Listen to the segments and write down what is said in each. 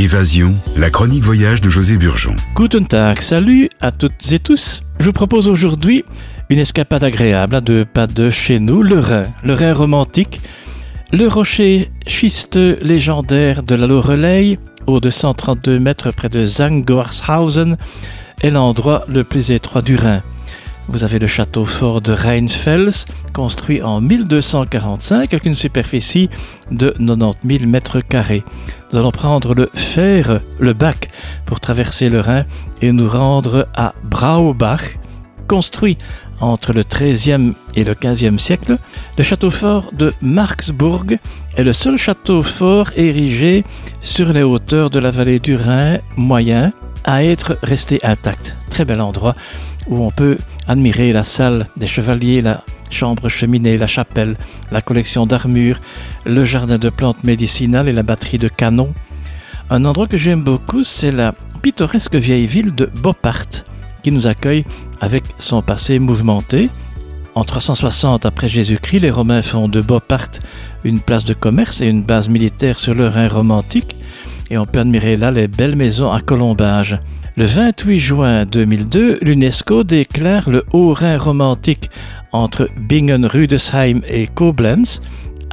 Évasion, la chronique voyage de José Burgeon. Guten Tag, salut à toutes et tous. Je vous propose aujourd'hui une escapade agréable à deux pas de chez nous, le Rhin, le Rhin romantique, le rocher schisteux légendaire de la Loreley, haut de 132 mètres près de Zangorshausen, est l'endroit le plus étroit du Rhin. Vous avez le château fort de Rheinfels, construit en 1245 avec une superficie de 90 000 mètres carrés. Nous allons prendre le fer, le bac, pour traverser le Rhin et nous rendre à Braubach, construit entre le XIIIe et le XVe siècle. Le château fort de Marksburg est le seul château fort érigé sur les hauteurs de la vallée du Rhin moyen à être resté intact. Très bel endroit où on peut admirer la salle des chevaliers, la chambre cheminée, la chapelle, la collection d'armures, le jardin de plantes médicinales et la batterie de canons. Un endroit que j'aime beaucoup, c'est la pittoresque vieille ville de Bopart, qui nous accueille avec son passé mouvementé. En 360 après Jésus-Christ, les Romains font de Bopart une place de commerce et une base militaire sur le Rhin romantique, et on peut admirer là les belles maisons à colombage. Le 28 juin 2002, l'UNESCO déclare le Haut-Rhin romantique entre Bingen-Rüdesheim et Koblenz,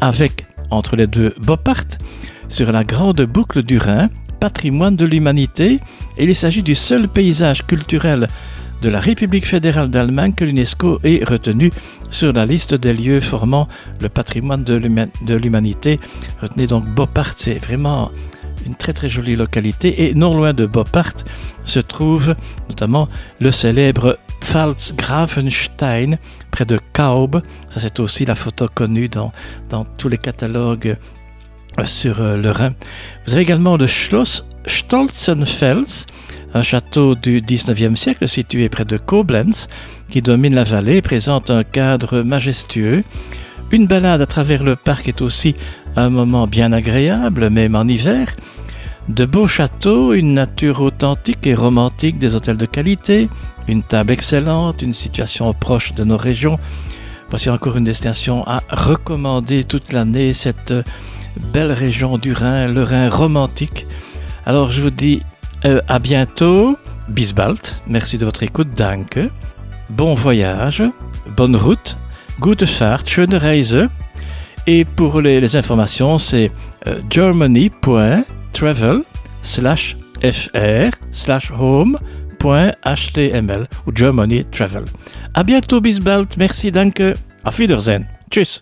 avec, entre les deux, Bopart, sur la grande boucle du Rhin, patrimoine de l'humanité, il s'agit du seul paysage culturel de la République fédérale d'Allemagne que l'UNESCO ait retenu sur la liste des lieux formant le patrimoine de l'humanité. Retenez donc Bopart, c'est vraiment une très très jolie localité et non loin de Bopart se trouve notamment le célèbre Pfalzgrafenstein près de Kaub. Ça c'est aussi la photo connue dans, dans tous les catalogues euh, sur euh, le Rhin. Vous avez également le Schloss Stolzenfels, un château du 19e siècle situé près de Koblenz qui domine la vallée et présente un cadre majestueux. Une balade à travers le parc est aussi un moment bien agréable, même en hiver. De beaux châteaux, une nature authentique et romantique, des hôtels de qualité, une table excellente, une situation proche de nos régions. Voici encore une destination à recommander toute l'année, cette belle région du Rhin, le Rhin romantique. Alors je vous dis euh, à bientôt, bis bald, merci de votre écoute, danke, bon voyage, bonne route, gute Fahrt, schöne Reise. Et pour les, les informations, c'est euh, germany.travel slash fr slash home.html ou Germany Travel. À bientôt, bis bald, merci, danke, auf Wiedersehen, tschüss.